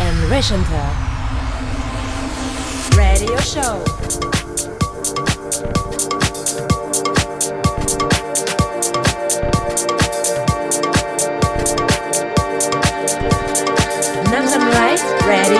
and Recenter. Radio Show. Northern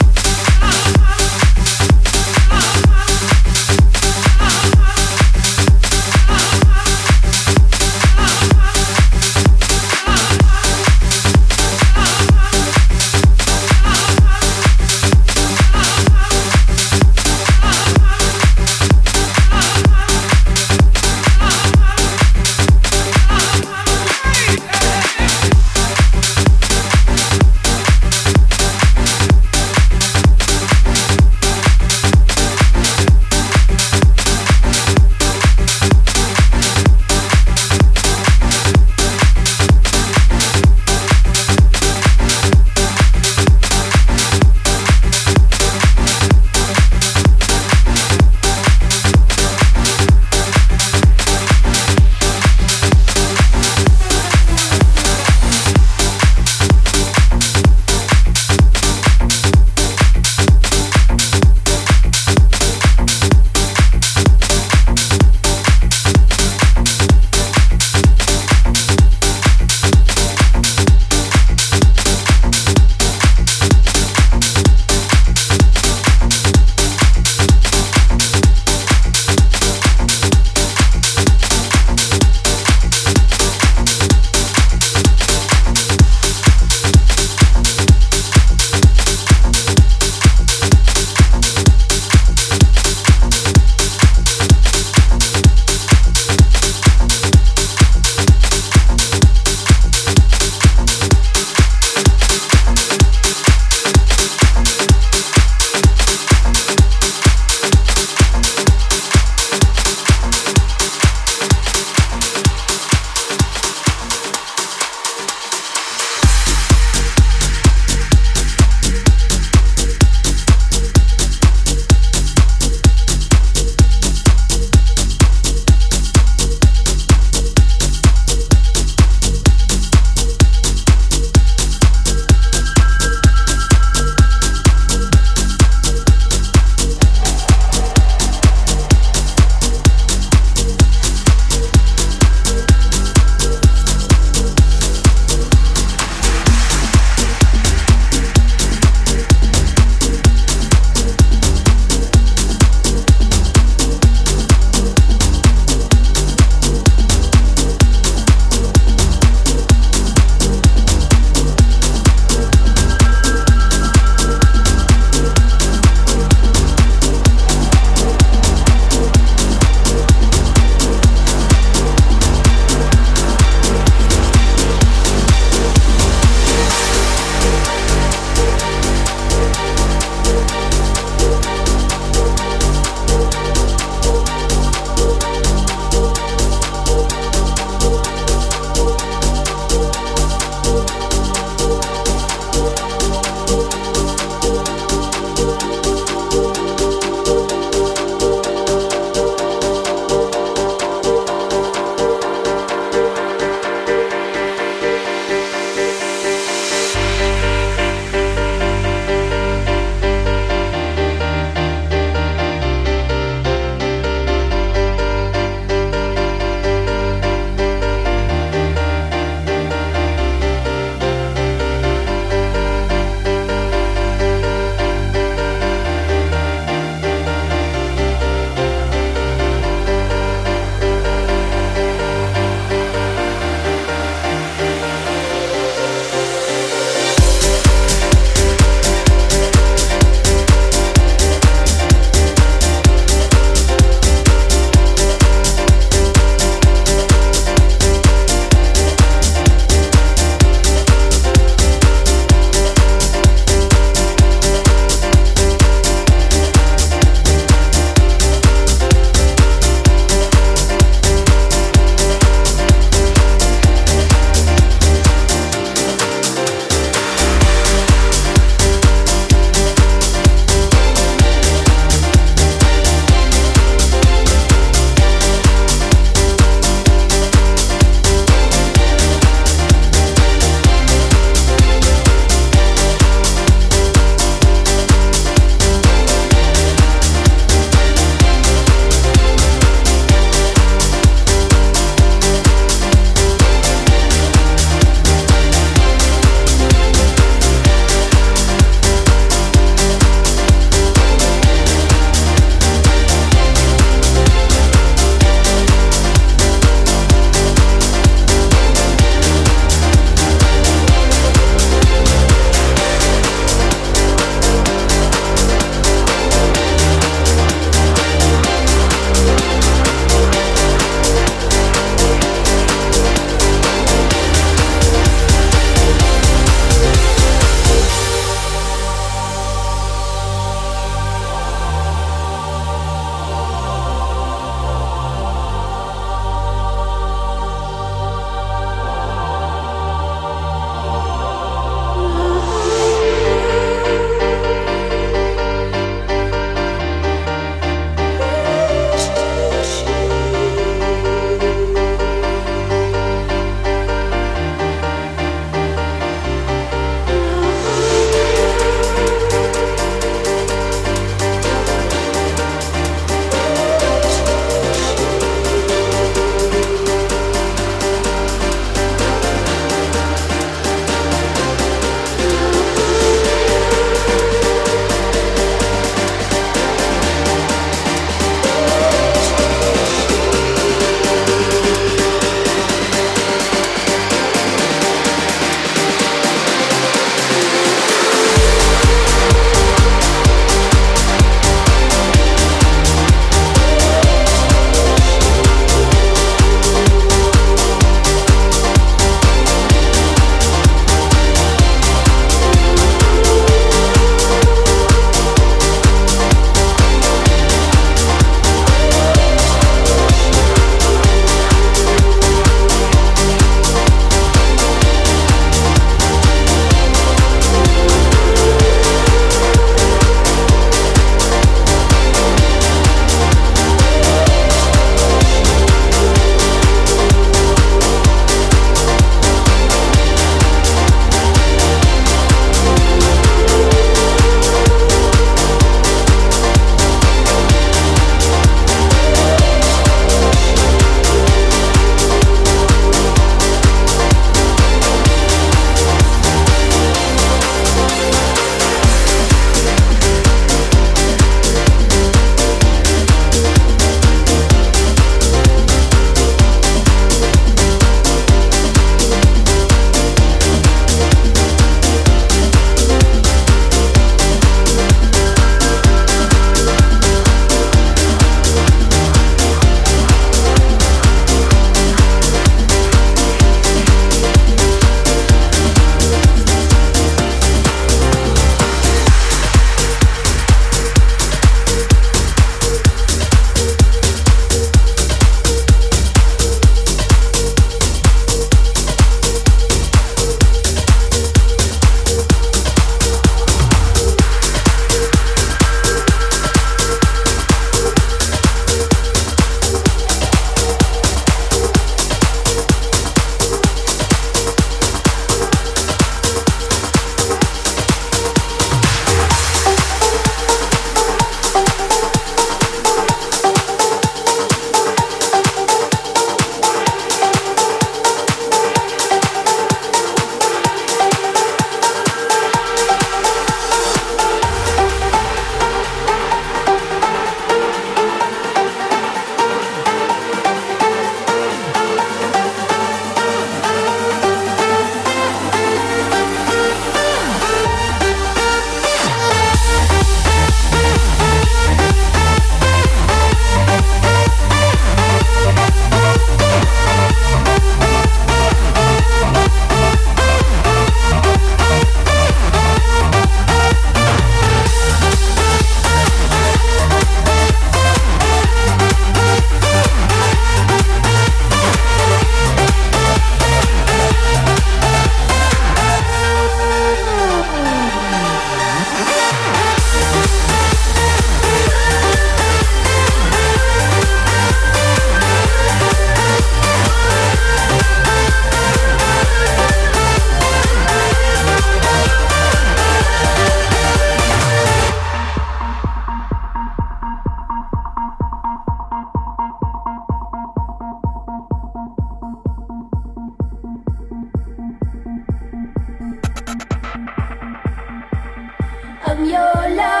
your love.